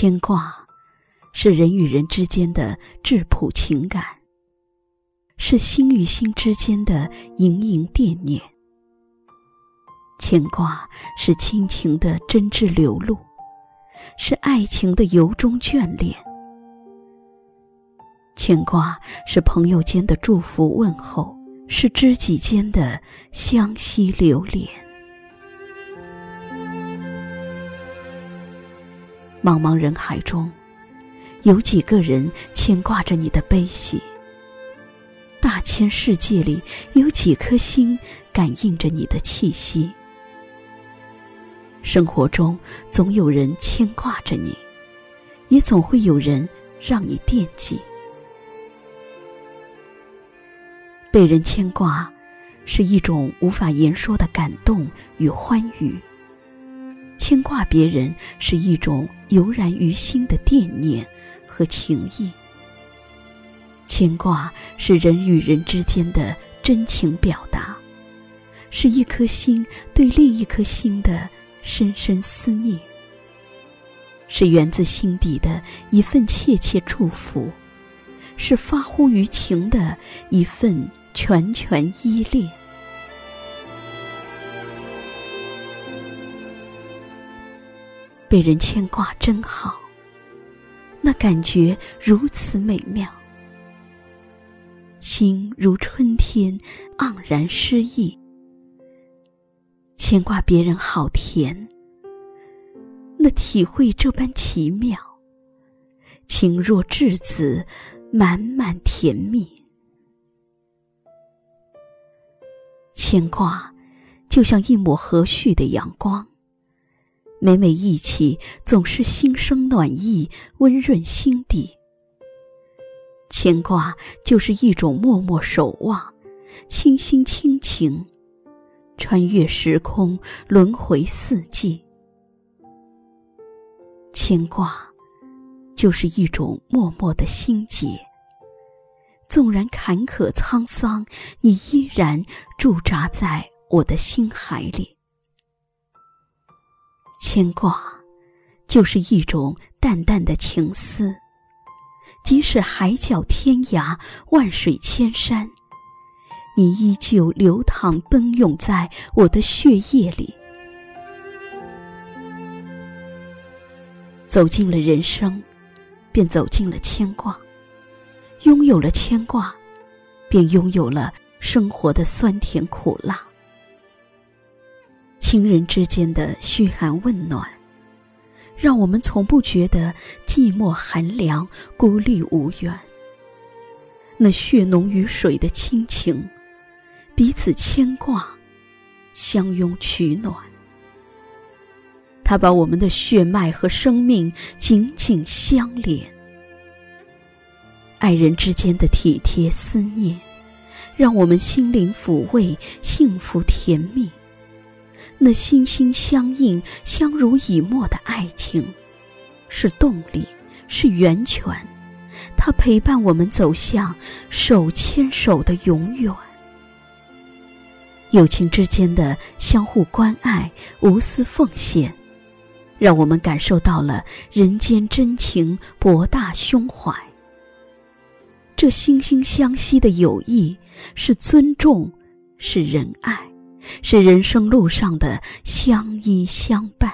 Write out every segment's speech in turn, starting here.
牵挂，是人与人之间的质朴情感，是心与心之间的盈盈惦念。牵挂是亲情的真挚流露，是爱情的由衷眷恋。牵挂是朋友间的祝福问候，是知己间的相惜留恋。茫茫人海中，有几个人牵挂着你的悲喜？大千世界里，有几颗心感应着你的气息？生活中总有人牵挂着你，也总会有人让你惦记。被人牵挂，是一种无法言说的感动与欢愉。牵挂别人是一种油然于心的惦念和情谊。牵挂是人与人之间的真情表达，是一颗心对另一颗心的深深思念，是源自心底的一份切切祝福，是发乎于情的一份拳拳依恋。被人牵挂真好，那感觉如此美妙，心如春天盎然诗意。牵挂别人好甜，那体会这般奇妙，情若稚子，满满甜蜜。牵挂，就像一抹和煦的阳光。每每忆起，总是心生暖意，温润心底。牵挂就是一种默默守望，倾心倾情，穿越时空，轮回四季。牵挂就是一种默默的心结，纵然坎坷沧桑，你依然驻扎在我的心海里。牵挂，就是一种淡淡的情思。即使海角天涯，万水千山，你依旧流淌奔涌在我的血液里。走进了人生，便走进了牵挂；拥有了牵挂，便拥有了生活的酸甜苦辣。亲人之间的嘘寒问暖，让我们从不觉得寂寞寒凉、孤立无援。那血浓于水的亲情，彼此牵挂，相拥取暖。他把我们的血脉和生命紧紧相连。爱人之间的体贴思念，让我们心灵抚慰，幸福甜蜜。那心心相印、相濡以沫的爱情，是动力，是源泉。它陪伴我们走向手牵手的永远。友情之间的相互关爱、无私奉献，让我们感受到了人间真情博大胸怀。这惺惺相惜的友谊，是尊重，是仁爱。是人生路上的相依相伴，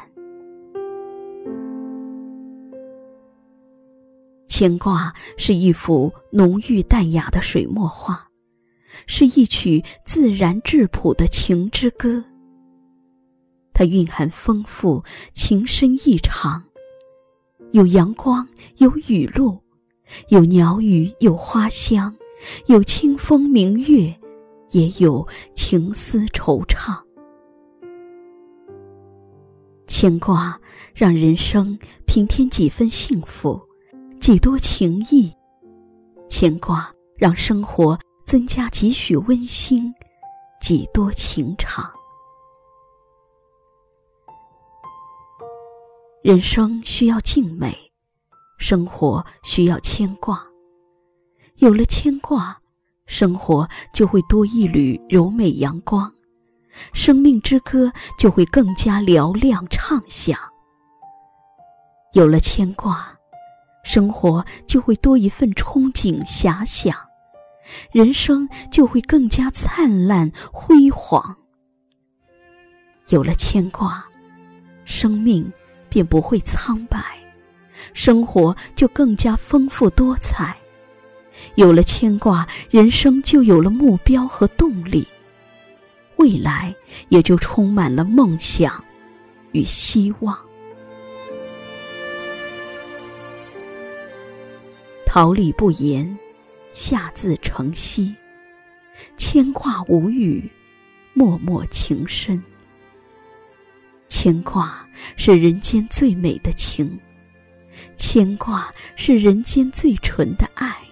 牵挂是一幅浓郁淡雅的水墨画，是一曲自然质朴的情之歌。它蕴含丰富，情深意长，有阳光，有雨露，有鸟语，有花香，有清风明月。也有情思惆怅，牵挂让人生平添几分幸福，几多情谊；牵挂让生活增加几许温馨，几多情长。人生需要静美，生活需要牵挂，有了牵挂。生活就会多一缕柔美阳光，生命之歌就会更加嘹亮畅响。有了牵挂，生活就会多一份憧憬遐想，人生就会更加灿烂辉煌。有了牵挂，生命便不会苍白，生活就更加丰富多彩。有了牵挂，人生就有了目标和动力，未来也就充满了梦想与希望。桃李不言，下自成蹊；牵挂无语，脉脉情深。牵挂是人间最美的情，牵挂是人间最纯的爱。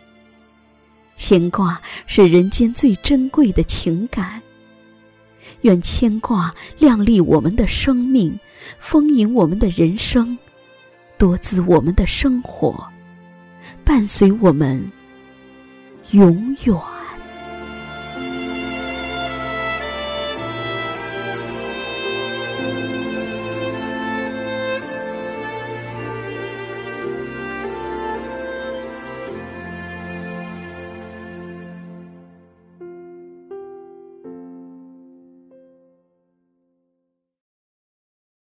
牵挂是人间最珍贵的情感。愿牵挂亮丽我们的生命，丰盈我们的人生，多姿我们的生活，伴随我们永远。